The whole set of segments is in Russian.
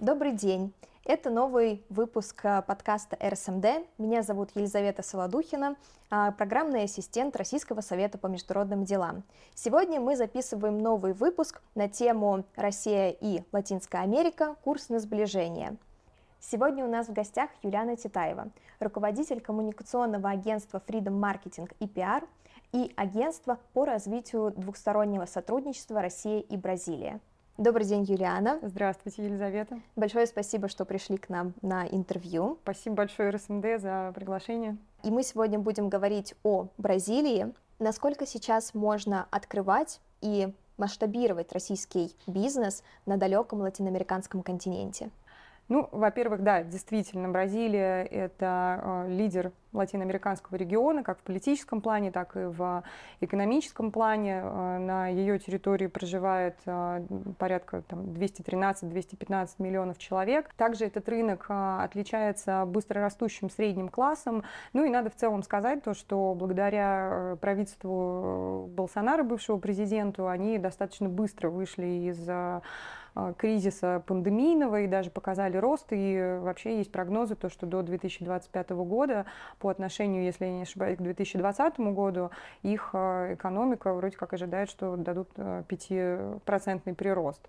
Добрый день. Это новый выпуск а, подкаста РСМД. Меня зовут Елизавета Солодухина, а, программный ассистент Российского совета по международным делам. Сегодня мы записываем новый выпуск на тему «Россия и Латинская Америка. Курс на сближение». Сегодня у нас в гостях Юлиана Титаева, руководитель коммуникационного агентства Freedom Marketing и PR и агентства по развитию двухстороннего сотрудничества России и Бразилия. Добрый день, Юлиана. Здравствуйте, Елизавета. Большое спасибо, что пришли к нам на интервью. Спасибо большое РСМД за приглашение. И мы сегодня будем говорить о Бразилии. Насколько сейчас можно открывать и масштабировать российский бизнес на далеком латиноамериканском континенте? Ну, во-первых, да, действительно, Бразилия — это э, лидер латиноамериканского региона, как в политическом плане, так и в экономическом плане. Э, на ее территории проживает э, порядка 213-215 миллионов человек. Также этот рынок отличается быстрорастущим средним классом. Ну и надо в целом сказать то, что благодаря правительству Болсонара, бывшего президенту, они достаточно быстро вышли из кризиса пандемийного и даже показали рост. И вообще есть прогнозы, то, что до 2025 года по отношению, если я не ошибаюсь, к 2020 году их э, экономика вроде как ожидает, что дадут 5% э, прирост.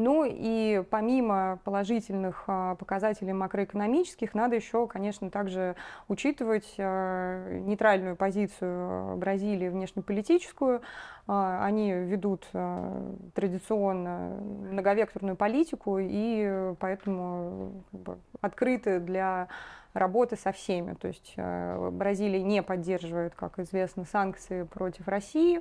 Ну и помимо положительных а, показателей макроэкономических, надо еще, конечно, также учитывать а, нейтральную позицию Бразилии внешнеполитическую. А, они ведут традиционно многовекторную политику и поэтому бы, открыты для работы со всеми. То есть Бразилия не поддерживает, как известно, санкции против России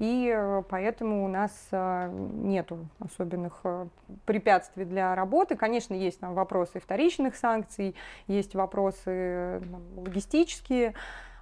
и э, поэтому у нас э, нет особенных э, препятствий для работы. Конечно, есть там вопросы вторичных санкций, есть вопросы там, логистические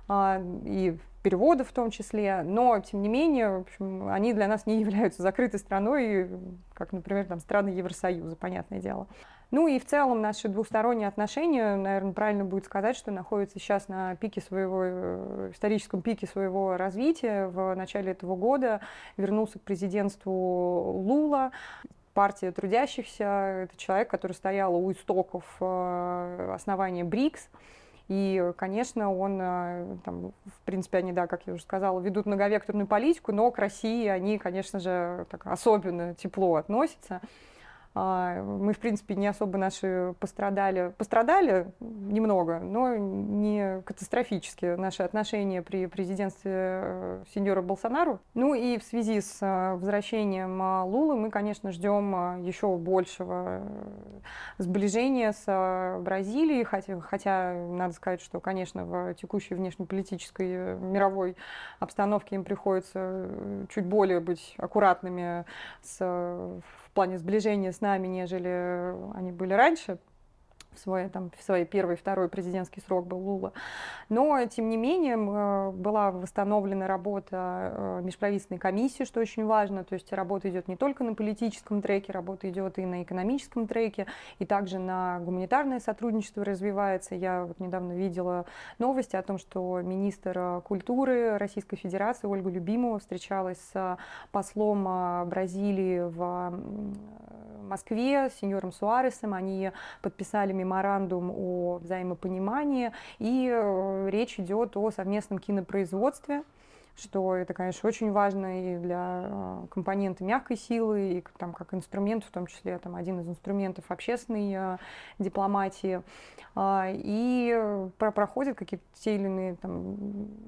а, и переводов в том числе, но, тем не менее, в общем, они для нас не являются закрытой страной, как, например, там, страны Евросоюза, понятное дело. Ну и в целом наши двусторонние отношения, наверное, правильно будет сказать, что находятся сейчас на пике своего, э, историческом пике своего развития. В начале этого года вернулся к президентству Лула, партия трудящихся, это человек, который стоял у истоков э, основания БРИКС. И, конечно, он, э, там, в принципе, они, да, как я уже сказала, ведут многовекторную политику, но к России они, конечно же, так особенно тепло относятся. А, мы, в принципе, не особо наши пострадали. Пострадали немного, но не катастрофически наши отношения при президентстве э, сеньора Болсонару. Ну и в связи с э, возвращением э, Лулы мы, конечно, ждем еще большего сближения с Бразилией, хотя, хотя надо сказать, что, конечно, в текущей внешнеполитической мировой обстановке им приходится чуть более быть аккуратными с плане сближения с нами, нежели они были раньше, в свой, там, в свой первый, второй президентский срок был Лула. Но, тем не менее, э, была восстановлена работа э, межправительственной комиссии, что очень важно. То есть работа идет не только на политическом треке, работа идет и на экономическом треке, и также на гуманитарное сотрудничество развивается. Я вот недавно видела новости о том, что министр культуры Российской Федерации Ольга Любимова встречалась с послом э, Бразилии в Москве, с сеньором Суаресом. Они подписали меморандум о взаимопонимании, и э, речь идет о совместном кинопроизводстве что это, конечно, очень важно и для э, компонента мягкой силы, и там, как инструмент, в том числе там, один из инструментов общественной э, дипломатии. А, и проходят какие-то те или иные там,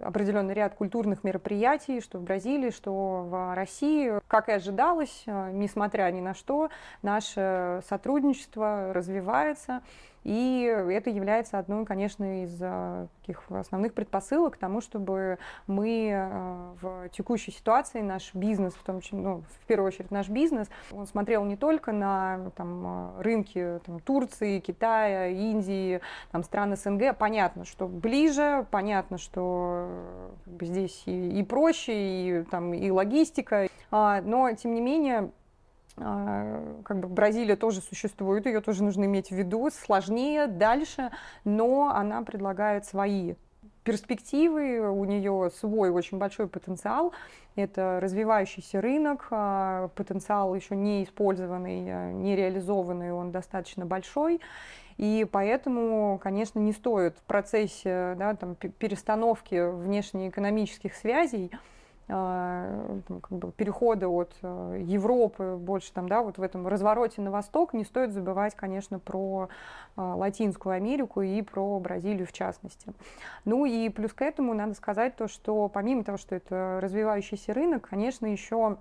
определенный ряд культурных мероприятий, что в Бразилии, что в России. Как и ожидалось, несмотря ни на что, наше сотрудничество развивается. И это является одной, конечно, из а, таких основных предпосылок к тому, чтобы мы а, в текущей ситуации наш бизнес, в том числе, ну, в первую очередь наш бизнес, он смотрел не только на там, а, рынки там, Турции, Китая, Индии, там, стран СНГ. Понятно, что ближе, понятно, что как бы, здесь и, и проще, и, там, и логистика, но тем не менее как бы Бразилия тоже существует, ее тоже нужно иметь в виду, сложнее, дальше, но она предлагает свои перспективы, у нее свой очень большой потенциал. Это развивающийся рынок, а, потенциал еще не использованный, а, не реализованный, он достаточно большой. И поэтому, конечно, не стоит в процессе да, там, перестановки внешнеэкономических связей а, как бы перехода от э, Европы больше там, да, вот в этом развороте на восток, не стоит забывать, конечно, про а, Латинскую Америку и про Бразилию в частности. Ну и плюс к этому надо сказать то, что помимо того, что это развивающийся рынок, конечно, еще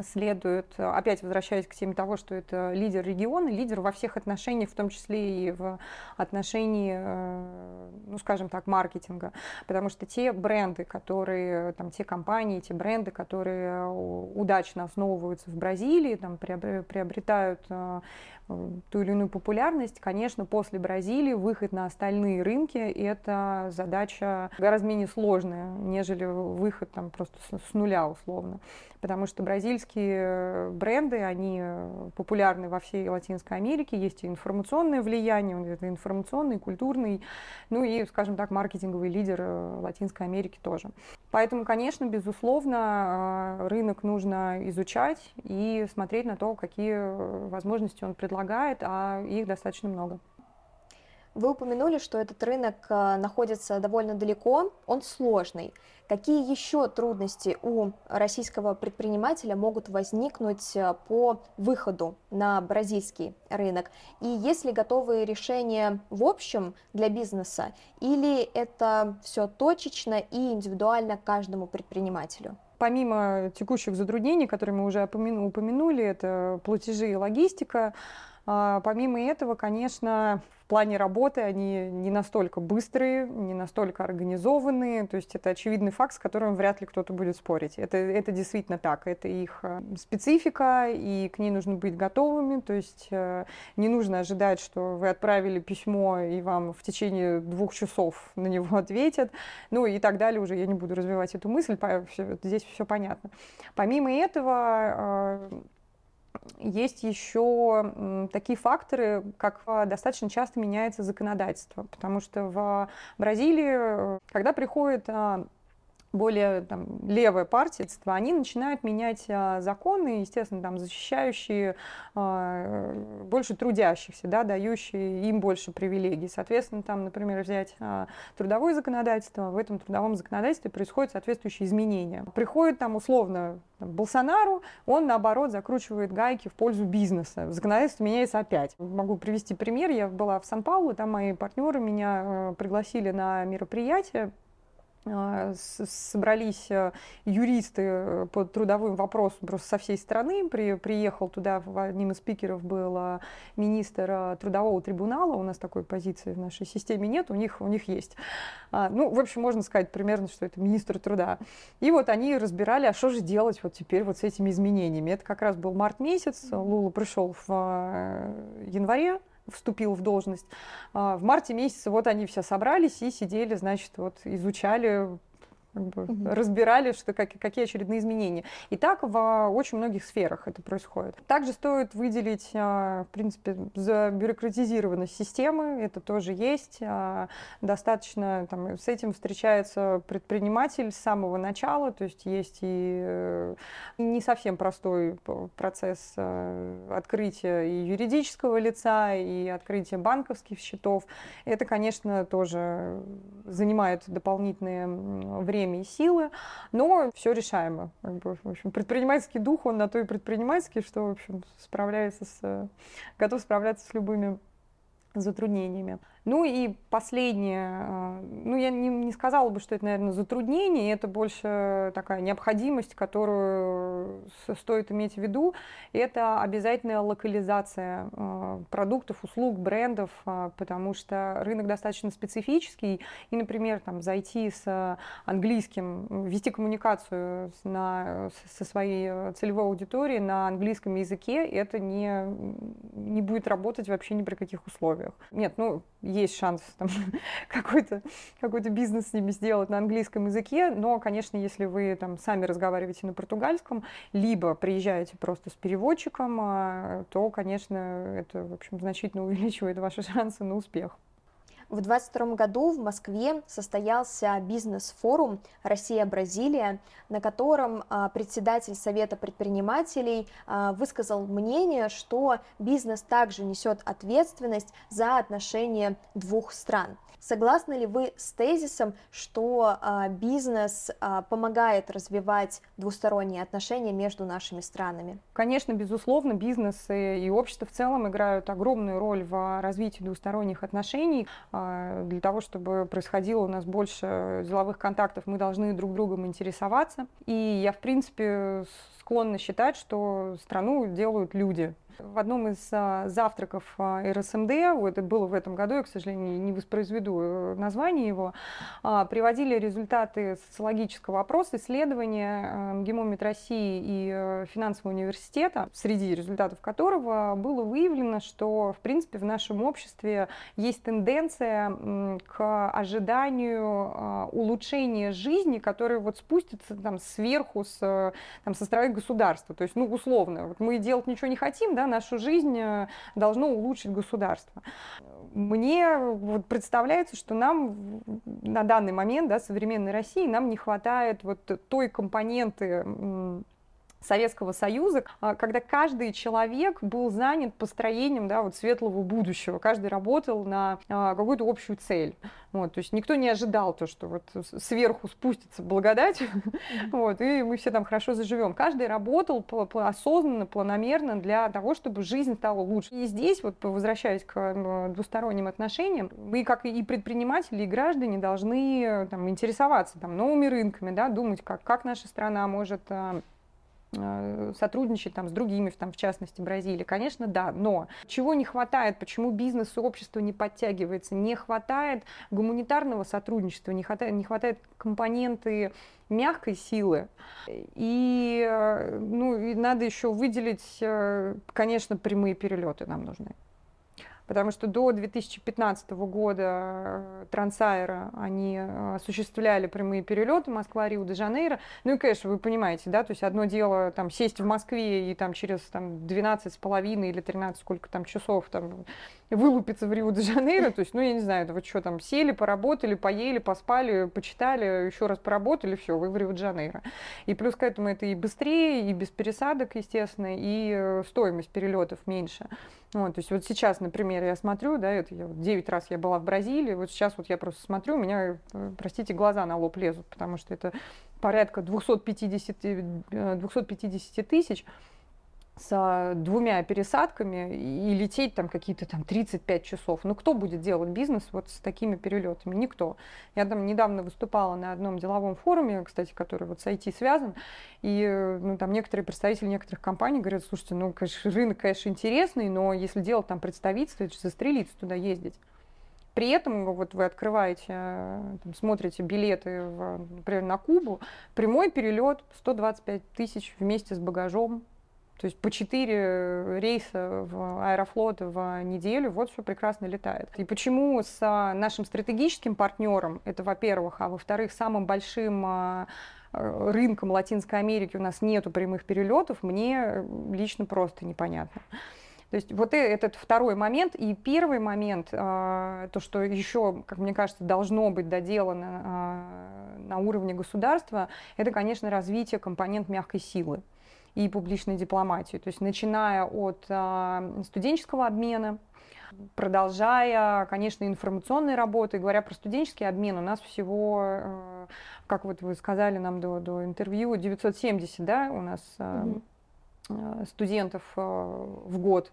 следует, опять возвращаясь к теме того, что это лидер региона, лидер во всех отношениях, в том числе и в отношении, э, ну, скажем так, маркетинга. Потому что те бренды, которые, там, те компании, те бренды, которые удачно основываются в Бразилии, там, приобретают э, ту или иную популярность, конечно, после Бразилии выход на остальные рынки – это задача гораздо менее сложная, нежели выход там просто с нуля условно. Потому что бразильские бренды, они популярны во всей Латинской Америке, есть и информационное влияние, это информационный, культурный, ну и, скажем так, маркетинговый лидер э, Латинской Америки тоже. Поэтому, конечно, безусловно, э, рынок нужно изучать и смотреть на то, какие возможности он предлагает, а их достаточно много. Вы упомянули, что этот рынок э, находится довольно далеко, он сложный. Какие еще трудности у российского предпринимателя могут возникнуть э, по выходу на бразильский рынок? И есть ли готовые решения в общем для бизнеса, или это все точечно и индивидуально каждому предпринимателю? Помимо текущих затруднений, которые мы уже упомянули, это платежи и логистика, а, помимо этого, конечно, плане работы они не настолько быстрые, не настолько организованные. То есть это очевидный факт, с которым вряд ли кто-то будет спорить. Это, это действительно так. Это их а, специфика, и к ней нужно быть готовыми. То есть э, не нужно ожидать, что вы отправили письмо, и вам в течение двух часов на него ответят. Ну и так далее. Уже я не буду развивать эту мысль. Здесь все понятно. Помимо этого, а, есть еще такие факторы, как а, достаточно часто меняется законодательство, потому что в Бразилии, когда приходит а, более там, левая партия, они начинают менять а, законы, естественно, там, защищающие а, больше трудящихся, да, дающие им больше привилегий. Соответственно, там, например, взять а, трудовое законодательство, в этом трудовом законодательстве происходят соответствующие изменения. Приходит там условно Болсонару, он наоборот закручивает гайки в пользу бизнеса. Законодательство меняется опять. Могу привести пример. Я была в Сан-Паулу, там мои партнеры меня пригласили на мероприятие собрались э, юристы по трудовым вопросам просто со всей страны. При, приехал туда, одним из спикеров был а, министр а, трудового трибунала. У нас такой позиции в нашей системе нет, у них, у них есть. Ну, в общем, можно сказать примерно, что это министр труда. И вот они разбирали, а что же делать вот теперь вот с этими изменениями. Это как раз был март месяц, Лула пришел в январе вступил в должность. А, в марте месяце вот они все собрались и сидели, значит, вот изучали как бы, угу. разбирали, что, как, какие очередные изменения. И так в очень многих сферах это происходит. Также стоит выделить, а, в принципе, за бюрократизированность системы, это тоже есть. А, достаточно там, с этим встречается предприниматель с самого начала, то есть есть и э, не совсем простой процесс э, открытия и юридического лица, и открытия банковских счетов. Это, конечно, тоже занимает дополнительное время время и силы, но все решаемо. Как бы, в общем, предпринимательский дух, он на то и предпринимательский, что, в общем, справляется с, готов справляться с любыми затруднениями. Ну и последнее, а, ну я не, не сказала бы, что это, наверное, затруднение, это больше такая необходимость, которую стоит иметь в виду, это обязательная локализация а, продуктов, услуг, брендов, а, потому что рынок достаточно специфический, и, например, там, зайти с английским, вести коммуникацию на, со своей целевой аудиторией на английском языке, это не, не будет работать вообще ни при каких условиях. Нет, ну, есть шанс там, какой-то какой бизнес с ними сделать на английском языке, но, конечно, если вы там сами разговариваете на португальском, либо приезжаете просто с переводчиком, а, то, конечно, это, в общем, значительно увеличивает ваши шансы на успех. В 2022 году в Москве состоялся бизнес-форум «Россия-Бразилия», на котором а, председатель Совета предпринимателей а, высказал мнение, что бизнес также несет ответственность за отношения двух стран. Согласны ли вы с тезисом, что а, бизнес а, помогает развивать двусторонние отношения между нашими странами? Конечно, безусловно, бизнес и общество в целом играют огромную роль в развитии двусторонних отношений. А, для того, чтобы происходило у нас больше деловых контактов, мы должны друг другом интересоваться. И я, в принципе, склонна считать, что страну делают люди. В одном из а, завтраков а, РСМД, это было в этом году, я, к сожалению, не воспроизведу э, название его, а, приводили результаты социологического опроса, исследования МГИМО России и э, финансового университета, среди результатов которого было выявлено, что, в принципе, в нашем обществе есть тенденция к ожиданию улучшения жизни, которая вот спустится там сверху, с, там, со стороны государства. То есть, ну, условно, вот мы делать ничего не хотим, да, нашу жизнь э, должно улучшить государство. Мне вот представляется, что нам на данный момент, да, современной России, нам не хватает вот той компоненты Советского Союза, а, когда каждый человек был занят построением да, вот светлого будущего, каждый работал на а, какую-то общую цель. Вот, то есть никто не ожидал то, что вот сверху спустится благодать, вот, и мы все там хорошо заживем. Каждый работал осознанно, планомерно для того, чтобы жизнь стала лучше. И здесь, вот возвращаясь к двусторонним отношениям, мы, как и предприниматели, и граждане, должны там, интересоваться там, новыми рынками, да, думать, как, как наша страна может а, Э, сотрудничать там, с другими, там, в частности Бразилии? Конечно, да, но чего не хватает, почему бизнес и общество не подтягивается? Не хватает гуманитарного сотрудничества, не хватает, не хватает компоненты мягкой силы. И, э, ну, и надо еще выделить, э, конечно, прямые перелеты нам нужны потому что до 2015 года э, Трансайра они э, осуществляли прямые перелеты Москва-Рио-де-Жанейро. Ну и, конечно, вы понимаете, да, то есть одно дело там сесть в Москве и там через там 12 с половиной или 13 сколько там часов там вылупиться в Рио-де-Жанейро, то есть, ну, я не знаю, это вы что там, сели, поработали, поели, поспали, почитали, еще раз поработали, все, вы в Рио-де-Жанейро. И плюс к этому это и быстрее, и без пересадок, естественно, и э, стоимость перелетов меньше. Вот, то есть вот сейчас, например, я смотрю, да, это я, вот 9 раз я была в Бразилии, вот сейчас вот я просто смотрю, у меня, э, простите, глаза на лоб лезут, потому что это порядка 250, 250 э, тысяч, с двумя пересадками и лететь там какие-то там 35 часов. Ну, кто будет делать бизнес вот с такими перелетами? Никто. Я там недавно выступала на одном деловом форуме, кстати, который вот с IT связан, и ну, там некоторые представители некоторых компаний говорят, слушайте, ну, конечно, рынок, конечно, интересный, но если делать там представительство, это же застрелиться туда ездить. При этом вот вы открываете, там, смотрите билеты, в, например, на Кубу, прямой перелет 125 тысяч вместе с багажом, то есть по 4 рейса в Аэрофлот в неделю, вот все прекрасно летает. И почему с а, нашим стратегическим партнером, это во-первых, а во-вторых, самым большим а, рынком Латинской Америки у нас нету прямых перелетов, мне лично просто непонятно. То есть вот э, этот второй момент. И первый момент, а, то, что еще, как мне кажется, должно быть доделано на уровне государства, это, конечно, развитие компонент мягкой силы и публичной дипломатию. То есть начиная от э, студенческого обмена, продолжая, конечно, информационной работы. Говоря про студенческий обмен, у нас всего, э, как вот вы сказали нам до, до интервью, 970 да, у нас э, mm-hmm. студентов э, в год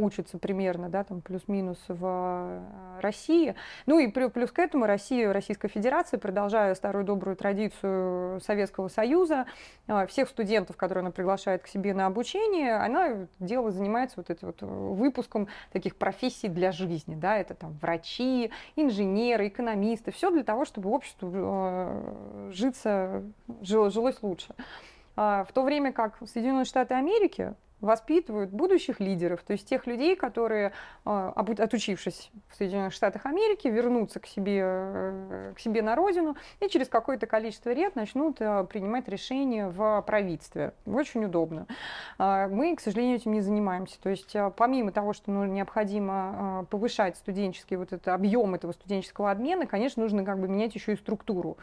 учатся примерно, да, там плюс-минус в э, России. Ну и плюс к этому Россия, Российская Федерация, продолжая старую добрую традицию Советского Союза, э, всех студентов, которые она приглашает к себе на обучение, она дело занимается вот этим вот выпуском таких профессий для жизни, да, это там врачи, инженеры, экономисты, все для того, чтобы обществу э, житься, жилось лучше. А в то время как Соединенные Штаты Америки воспитывают будущих лидеров, то есть тех людей, которые, а, отучившись в Соединенных Штатах Америки, вернутся к себе, э, к себе на родину и через какое-то количество лет начнут э, принимать решения в правительстве. Очень удобно. А, мы, к сожалению, этим не занимаемся. То есть э, помимо того, что ну, необходимо повышать студенческий вот этот объем этого студенческого обмена, конечно, нужно как бы менять еще и структуру.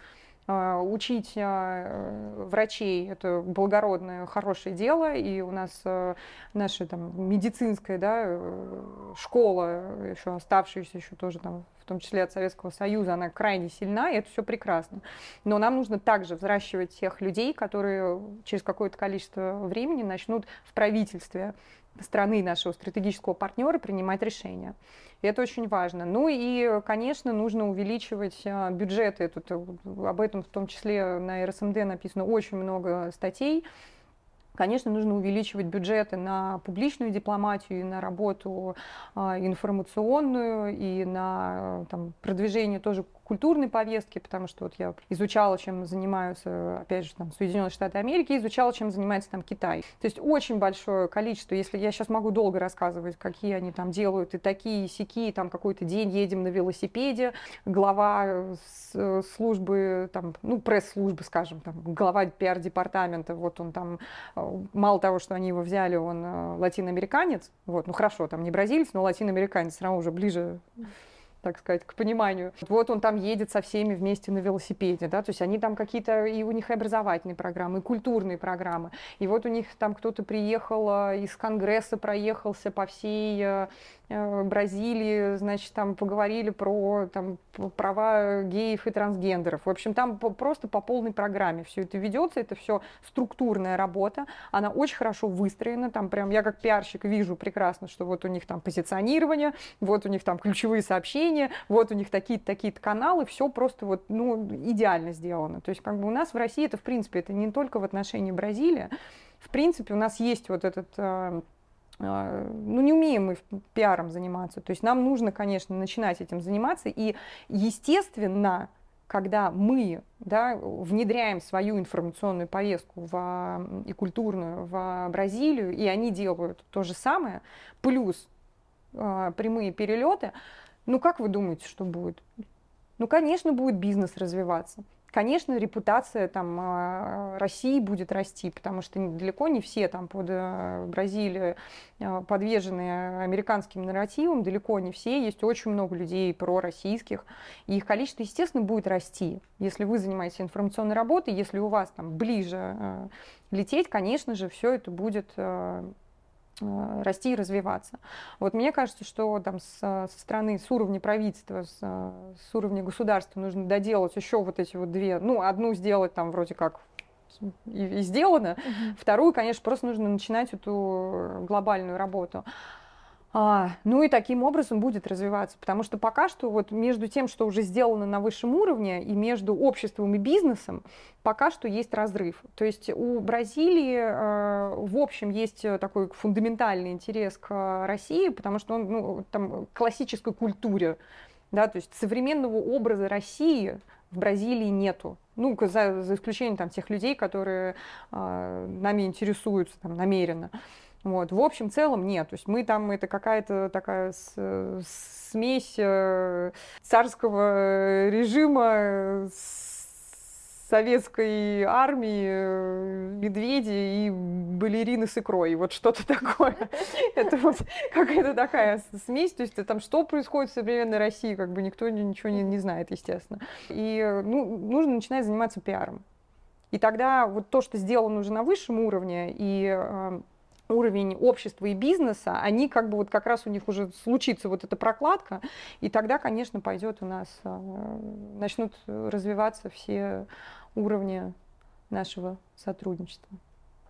А, учить а, врачей – это благородное, хорошее дело, и у нас а, наша там, медицинская да, э, школа, еще оставшаяся еще тоже там, в том числе от Советского Союза, она крайне сильна, и это все прекрасно. Но нам нужно также взращивать тех людей, которые через какое-то количество времени начнут в правительстве страны нашего стратегического партнера принимать решения. И это очень важно. Ну и, конечно, нужно увеличивать а, бюджеты. Тут, э, об этом в том числе на РСМД написано очень много статей. Конечно, нужно увеличивать бюджеты на публичную дипломатию, на работу а, информационную, и на там, продвижение тоже культурной повестки, потому что вот я изучала, чем занимаются, опять же, там, Соединенные Штаты Америки, изучала, чем занимается там Китай. То есть очень большое количество, если я сейчас могу долго рассказывать, какие они там делают, и такие, и сякие, там какой-то день едем на велосипеде, глава службы, там, ну, пресс-службы, скажем, там, глава пиар-департамента, вот он там, э, мало того, что они его взяли, он э, латиноамериканец, вот, ну хорошо, там не бразилец, но латиноамериканец, все равно уже ближе так сказать, к пониманию. Вот он там едет со всеми вместе на велосипеде, да, то есть они там какие-то, и у них и образовательные программы, и культурные программы. И вот у них там кто-то приехал э, из Конгресса, проехался по всей э, Бразилии, значит, там поговорили про там, права геев и трансгендеров. В общем, там просто по полной программе все это ведется, это все структурная работа, она очень хорошо выстроена, там прям я как пиарщик вижу прекрасно, что вот у них там позиционирование, вот у них там ключевые сообщения, вот у них такие-то, такие-то каналы, все просто вот, ну, идеально сделано. То есть как бы у нас в России это, в принципе, это не только в отношении Бразилии, в принципе, у нас есть вот этот э, э, ну, не умеем мы пиаром заниматься. То есть нам нужно, конечно, начинать этим заниматься. И, естественно, когда мы да, внедряем свою информационную повестку в, и культурную в Бразилию, и они делают то же самое, плюс э, прямые перелеты, ну как вы думаете, что будет? Ну, конечно, будет бизнес развиваться. Конечно, репутация там а, России будет расти, потому что далеко не все там под э, Бразилию а, подвержены американским нарративам, далеко не все, есть очень много людей пророссийских, и их количество, естественно, будет расти. Если вы занимаетесь информационной работой, если у вас там ближе э, лететь, конечно же, все это будет э, Э, расти и развиваться. Вот мне кажется, что там с, со стороны, с уровня правительства, с, с уровня государства нужно доделать еще вот эти вот две, ну, одну сделать там вроде как и, и сделано, uh-huh. вторую, конечно, просто нужно начинать эту глобальную работу. А, ну и таким образом будет развиваться, потому что пока что вот между тем, что уже сделано на высшем уровне, и между обществом и бизнесом, пока что есть разрыв. То есть у Бразилии э, в общем есть такой фундаментальный интерес к России, потому что он ну, там классической культуре, да, то есть современного образа России в Бразилии нету. Ну, за, за исключением там тех людей, которые э, нами интересуются там намеренно. Вот. В общем, целом нет. То есть мы там, это какая-то такая смесь э, царского режима советской армии, э, медведи и балерины с икрой. Вот что-то такое. Это вот какая-то такая смесь. То есть там что происходит в современной России, как бы никто ничего не, не знает, естественно. И ну, нужно начинать заниматься пиаром. И тогда вот то, что сделано уже на высшем уровне, и э, уровень общества и бизнеса, они как бы вот как раз у них уже случится вот эта прокладка, и тогда, конечно, пойдет у нас, э, начнут развиваться все уровни нашего сотрудничества.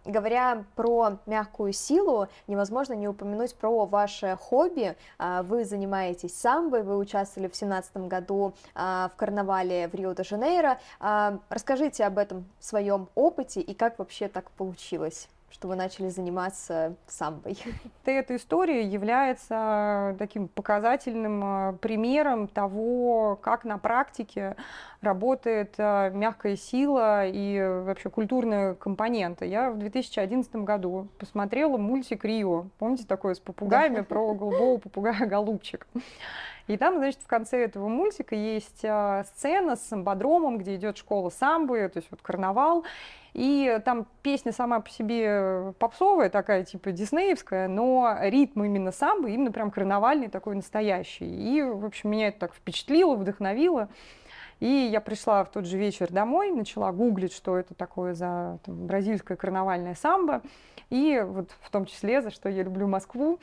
Говоря про мягкую силу, невозможно не упомянуть про ваше хобби. А, вы занимаетесь самбой, вы участвовали в 2017 году а, в карнавале в Рио-де-Жанейро. А, расскажите об этом своем опыте и как вообще так получилось. Что вы начали заниматься самбой? Эта история является таким показательным а, примером того, как на практике работает а, мягкая сила и вообще культурная компонента. Я в 2011 году посмотрела мультик «Рио». Помните такое с попугаями про голубого попугая «Голубчик»? И там, значит, в конце этого мультика есть а, сцена с самбодромом, где идет школа самбы, то есть вот карнавал. И там песня сама по себе попсовая, такая типа диснеевская, но ритм именно самбы, именно прям карнавальный такой настоящий. И, в общем, меня это так впечатлило, вдохновило. И я пришла в тот же вечер домой, начала гуглить, что это такое за там, бразильская карнавальная самбо. И вот в том числе, за что я люблю Москву,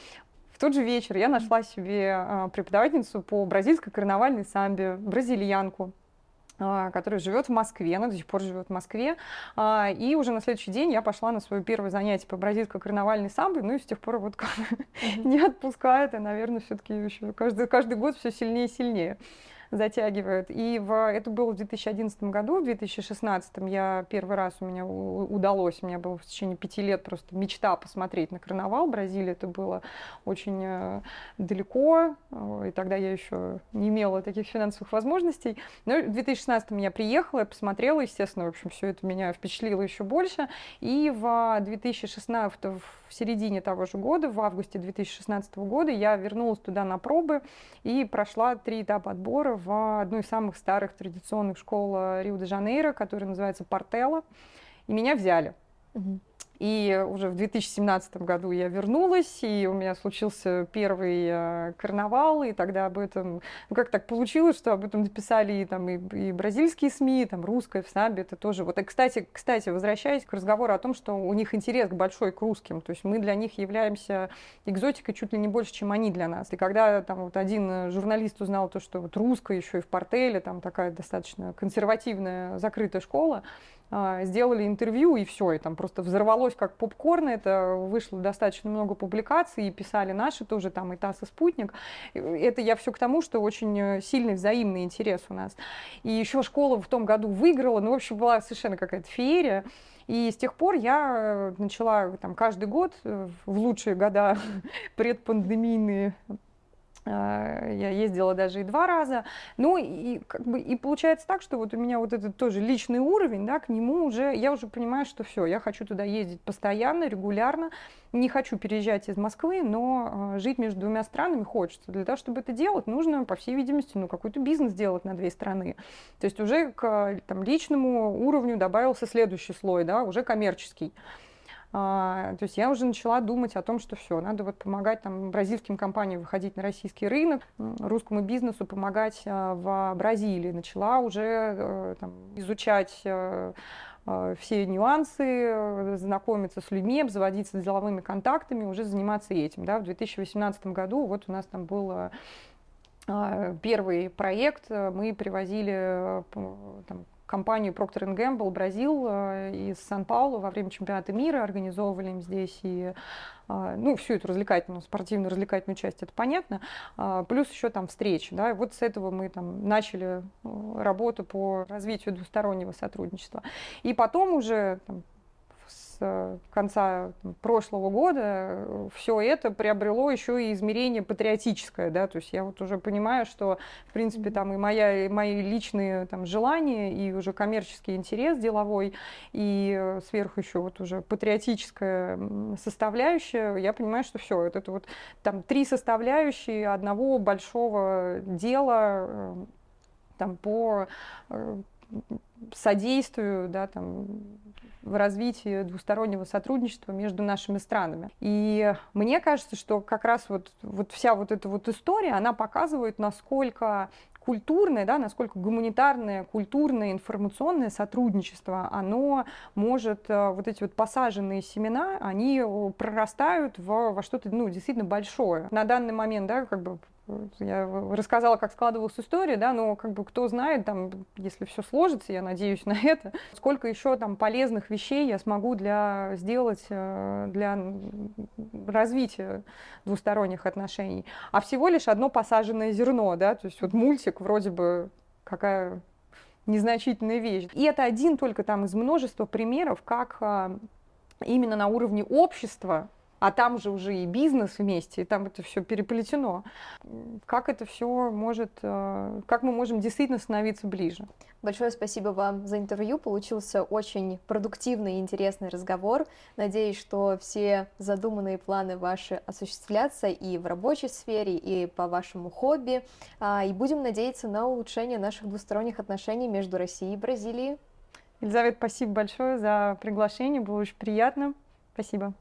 в тот же вечер я нашла себе а, преподавательницу по бразильской карнавальной самбе, бразильянку. А, который живет в Москве, она до сих пор живет в Москве. А, и уже на следующий день я пошла на свое первое занятие по бразильской карнавальной самбе, ну и с тех пор вот не отпускает, и, наверное, все-таки еще каждый, каждый год все сильнее и сильнее затягивает. И в, это было в 2011 году, в 2016 я первый раз у меня удалось, у меня было в течение пяти лет просто мечта посмотреть на карнавал Бразилии. Это было очень э, далеко, э, и тогда я еще не имела таких финансовых возможностей. Но в 2016 я приехала, я посмотрела, естественно, в общем, все это меня впечатлило еще больше. И в 2016, в середине того же года, в августе 2016 года, я вернулась туда на пробы и прошла три этапа отбора в одну из самых старых традиционных школ э, Рио-де-Жанейро, которая называется Портелла, и меня взяли. Угу. И уже в 2017 году я вернулась, и у меня случился первый э, карнавал, и тогда об этом, ну как так получилось, что об этом написали и, там, и, и бразильские СМИ, и там русская в САБе, это тоже. Вот, и, кстати, кстати, возвращаясь к разговору о том, что у них интерес большой к русским, то есть мы для них являемся экзотикой чуть ли не больше, чем они для нас. И когда там вот один журналист узнал то, что вот русская еще и в портеле, там такая достаточно консервативная закрытая школа, сделали интервью, и все, и там просто взорвалось как попкорн, это вышло достаточно много публикаций, и писали наши тоже, там и ТАСС, и Спутник. Это я все к тому, что очень э, сильный взаимный интерес у нас. И еще школа в том году выиграла, ну, в общем, была совершенно какая-то феерия. И с тех пор я э, начала там, каждый год, э, в лучшие года предпандемийные, а, я ездила даже и два раза. Ну и как бы и получается так, что вот у меня вот этот тоже личный уровень, да, к нему уже я уже понимаю, что все, я хочу туда ездить постоянно, регулярно. Не хочу переезжать из Москвы, но а, жить между двумя странами хочется. Для того, чтобы это делать, нужно, по всей видимости, ну какой-то бизнес делать на две страны. То есть уже к там, личному уровню добавился следующий слой, да, уже коммерческий. А, то есть я уже начала думать о том, что все, надо вот помогать там бразильским компаниям выходить на российский рынок, русскому бизнесу помогать а, в Бразилии. Начала уже э, там, изучать э, э, все нюансы, знакомиться с людьми, обзаводиться деловыми контактами, уже заниматься этим. Да. В 2018 году вот у нас там был а, первый проект, мы привозили там, компанию Procter Gamble Бразил э, из Сан-Паулу во время чемпионата мира, организовывали им здесь и э, ну, всю эту развлекательную, спортивную развлекательную часть, это понятно, а, плюс еще там встречи, да, и вот с этого мы там начали э, работу по развитию двустороннего сотрудничества. И потом уже там, с конца прошлого года э, все это приобрело еще и измерение патриотическое, да, то есть я вот уже понимаю, что, в принципе, там и, моя, и мои личные там желания, и уже коммерческий интерес деловой, и э, сверху еще вот уже патриотическая составляющая, я понимаю, что все, вот это вот там три составляющие одного большого дела э, там по содействию, да, там, в развитии двустороннего сотрудничества между нашими странами. И мне кажется, что как раз вот, вот вся вот эта вот история, она показывает, насколько культурное, да, насколько гуманитарное, культурное, информационное сотрудничество, оно может, э, вот эти вот посаженные семена, они прорастают в, во что-то, ну, действительно большое. На данный момент, да, как бы я рассказала, как складывалась история, да, но как бы кто знает, там, если все сложится, я надеюсь на это, сколько еще там полезных вещей я смогу для, сделать э, для развития двусторонних отношений. А всего лишь одно посаженное зерно, да, то есть вот мультик вроде бы какая незначительная вещь. И это один только там из множества примеров, как а, именно на уровне общества, а там же уже и бизнес вместе, и там это все переплетено. Как это все может, э, как мы можем действительно становиться ближе? Большое спасибо вам за интервью. Получился очень продуктивный и интересный разговор. Надеюсь, что все задуманные планы ваши осуществлятся и в рабочей сфере, и по вашему хобби. А, и будем надеяться на улучшение наших двусторонних отношений между Россией и Бразилией. Елизавета, спасибо большое за приглашение, было очень приятно. Спасибо.